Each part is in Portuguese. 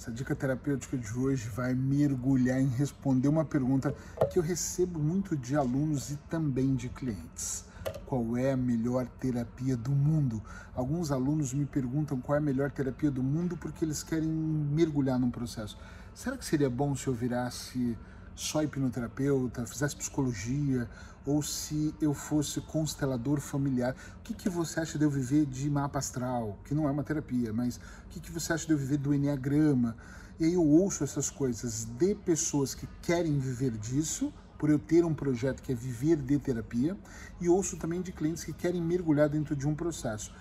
Essa dica terapêutica de hoje vai mergulhar em responder uma pergunta que eu recebo muito de alunos e também de clientes. Qual é a melhor terapia do mundo? Alguns alunos me perguntam qual é a melhor terapia do mundo porque eles querem mergulhar num processo. Será que seria bom se eu virasse só hipnoterapeuta, fizesse psicologia, ou se eu fosse constelador familiar. O que, que você acha de eu viver de mapa astral? Que não é uma terapia, mas o que, que você acha de eu viver do Enneagrama? E aí eu ouço essas coisas de pessoas que querem viver disso, por eu ter um projeto que é viver de terapia, e ouço também de clientes que querem mergulhar dentro de um processo.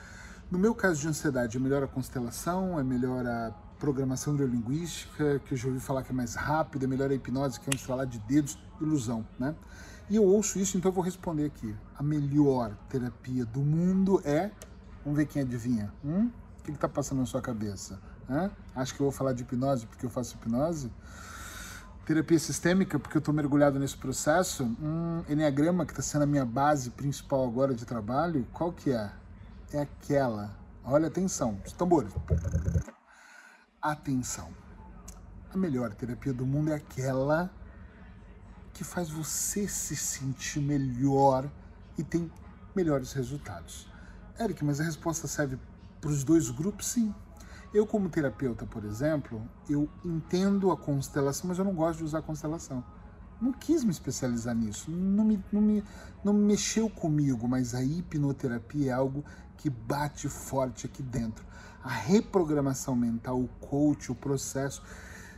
No meu caso de ansiedade, é melhor a constelação, é melhor a programação neurolinguística, que eu já ouvi falar que é mais rápida, melhor a hipnose, que é onde falar de dedos, ilusão, né? E eu ouço isso, então eu vou responder aqui. A melhor terapia do mundo é. Vamos ver quem adivinha. Hum? O que está passando na sua cabeça? Hã? Acho que eu vou falar de hipnose porque eu faço hipnose? Terapia sistêmica, porque eu estou mergulhado nesse processo. Hum, Enneagrama, que está sendo a minha base principal agora de trabalho, qual que é? É aquela. Olha, atenção, os tambores. Atenção. A melhor terapia do mundo é aquela que faz você se sentir melhor e tem melhores resultados. Eric, mas a resposta serve para os dois grupos? Sim. Eu, como terapeuta, por exemplo, eu entendo a constelação, mas eu não gosto de usar constelação. Não quis me especializar nisso, não me, não me, não me mexeu comigo, mas a hipnoterapia é algo que bate forte aqui dentro. A reprogramação mental, o coach, o processo,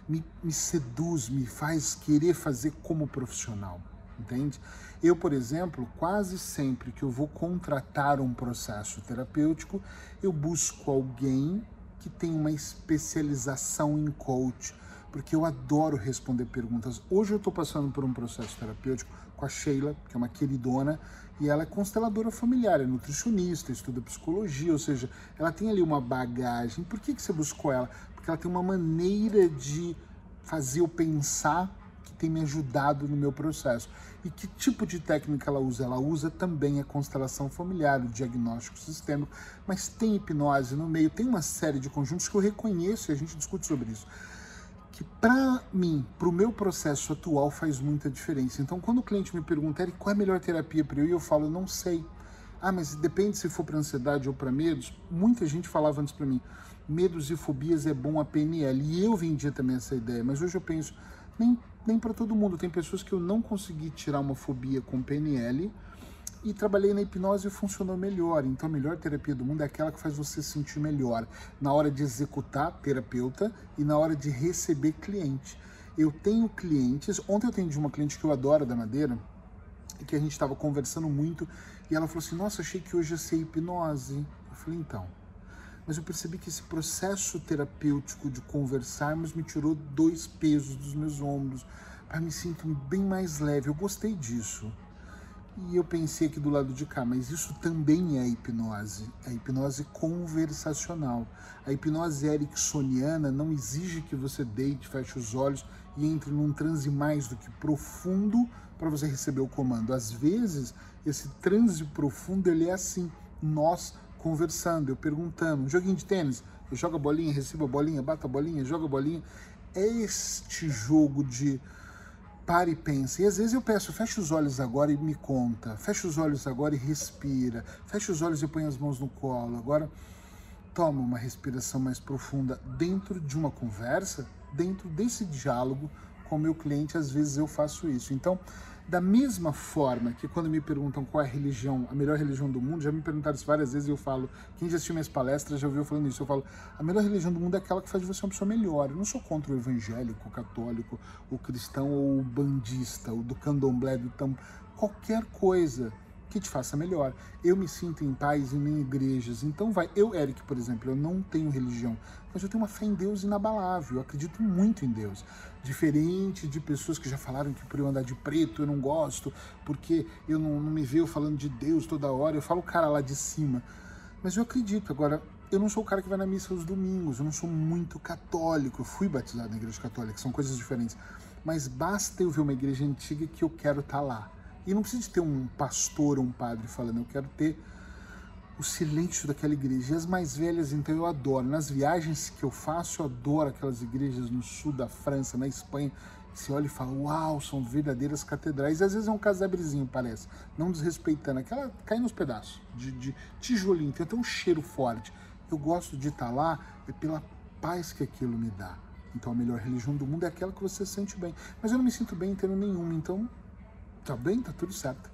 me, me seduz, me faz querer fazer como profissional, entende? Eu, por exemplo, quase sempre que eu vou contratar um processo terapêutico, eu busco alguém que tem uma especialização em coach, porque eu adoro responder perguntas. Hoje eu estou passando por um processo terapêutico com a Sheila, que é uma queridona, e ela é consteladora familiar, é nutricionista, estuda psicologia, ou seja, ela tem ali uma bagagem. Por que, que você buscou ela? porque ela tem uma maneira de fazer eu pensar que tem me ajudado no meu processo. E que tipo de técnica ela usa? Ela usa também a constelação familiar, o diagnóstico sistêmico, mas tem hipnose no meio, tem uma série de conjuntos que eu reconheço e a gente discute sobre isso. Que para mim, para o meu processo atual, faz muita diferença. Então, quando o cliente me pergunta, qual é a melhor terapia para eu ir, eu falo, não sei. Ah, mas depende se for para ansiedade ou para medos. Muita gente falava antes para mim, medos e fobias é bom a PNL. E eu vendia também essa ideia, mas hoje eu penso, nem, nem para todo mundo. Tem pessoas que eu não consegui tirar uma fobia com PNL e trabalhei na hipnose e funcionou melhor. Então a melhor terapia do mundo é aquela que faz você sentir melhor na hora de executar terapeuta e na hora de receber cliente. Eu tenho clientes, ontem eu atendi uma cliente que eu adoro da Madeira, que a gente estava conversando muito, e ela falou assim: Nossa, achei que hoje ia ser hipnose. Eu falei: Então. Mas eu percebi que esse processo terapêutico de conversarmos me tirou dois pesos dos meus ombros, para me sentir bem mais leve. Eu gostei disso. E eu pensei aqui do lado de cá, mas isso também é hipnose, a hipnose conversacional. A hipnose ericksoniana não exige que você deite, feche os olhos e entre num transe mais do que profundo para você receber o comando. Às vezes, esse transe profundo ele é assim, nós conversando, eu perguntando, um joguinho de tênis, eu jogo a bolinha, recebo a bolinha, bato a bolinha, jogo a bolinha. É este jogo de para e pensa. E às vezes eu peço, fecha os olhos agora e me conta. Fecha os olhos agora e respira. Fecha os olhos e põe as mãos no colo. Agora toma uma respiração mais profunda dentro de uma conversa, dentro desse diálogo com o meu cliente, às vezes eu faço isso. Então, da mesma forma que quando me perguntam qual é a religião, a melhor religião do mundo, já me perguntaram isso várias vezes e eu falo, quem já assistiu minhas palestras já ouviu falando isso, eu falo, a melhor religião do mundo é aquela que faz de você uma pessoa melhor. Eu não sou contra o evangélico, o católico, o cristão ou o bandista, o do candomblé, do tam, qualquer coisa que te faça melhor. Eu me sinto em paz em igrejas. Então vai, eu, Eric, por exemplo, eu não tenho religião, mas eu tenho uma fé em Deus inabalável. Eu acredito muito em Deus. Diferente de pessoas que já falaram que por eu andar de preto eu não gosto, porque eu não, não me vejo falando de Deus toda hora. Eu falo o cara lá de cima. Mas eu acredito. Agora, eu não sou o cara que vai na missa aos domingos, eu não sou muito católico. Eu fui batizado na igreja católica, são coisas diferentes. Mas basta eu ver uma igreja antiga que eu quero estar tá lá. E não precisa de ter um pastor ou um padre falando, eu quero ter o silêncio daquela igreja. E as mais velhas, então, eu adoro. Nas viagens que eu faço, eu adoro aquelas igrejas no sul da França, na Espanha. Você olha e fala, uau, são verdadeiras catedrais. E às vezes é um casabrezinho, parece. Não desrespeitando. Aquela cai nos pedaços, de, de tijolinho. Tem até um cheiro forte. Eu gosto de estar lá é pela paz que aquilo me dá. Então a melhor religião do mundo é aquela que você sente bem. Mas eu não me sinto bem tendo nenhuma. Então, tá bem, tá tudo certo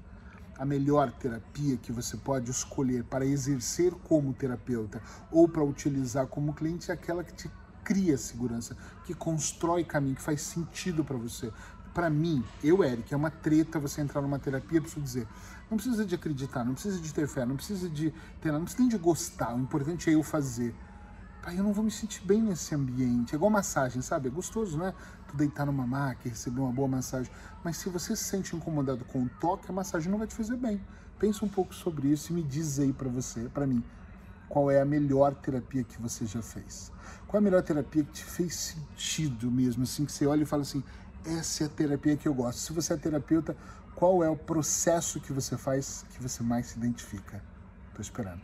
a melhor terapia que você pode escolher para exercer como terapeuta ou para utilizar como cliente é aquela que te cria segurança, que constrói caminho, que faz sentido para você. Para mim, eu, Eric, é uma treta você entrar numa terapia, preciso dizer, não precisa de acreditar, não precisa de ter fé, não precisa de ter, não precisa nem de gostar, o importante é eu fazer. Eu não vou me sentir bem nesse ambiente. É igual massagem, sabe? É gostoso, né? Tu deitar numa máquina, receber uma boa massagem. Mas se você se sente incomodado com o toque, a massagem não vai te fazer bem. Pensa um pouco sobre isso e me diz aí para você, para mim, qual é a melhor terapia que você já fez. Qual é a melhor terapia que te fez sentido mesmo, assim, que você olha e fala assim, essa é a terapia que eu gosto. Se você é terapeuta, qual é o processo que você faz que você mais se identifica? Tô esperando.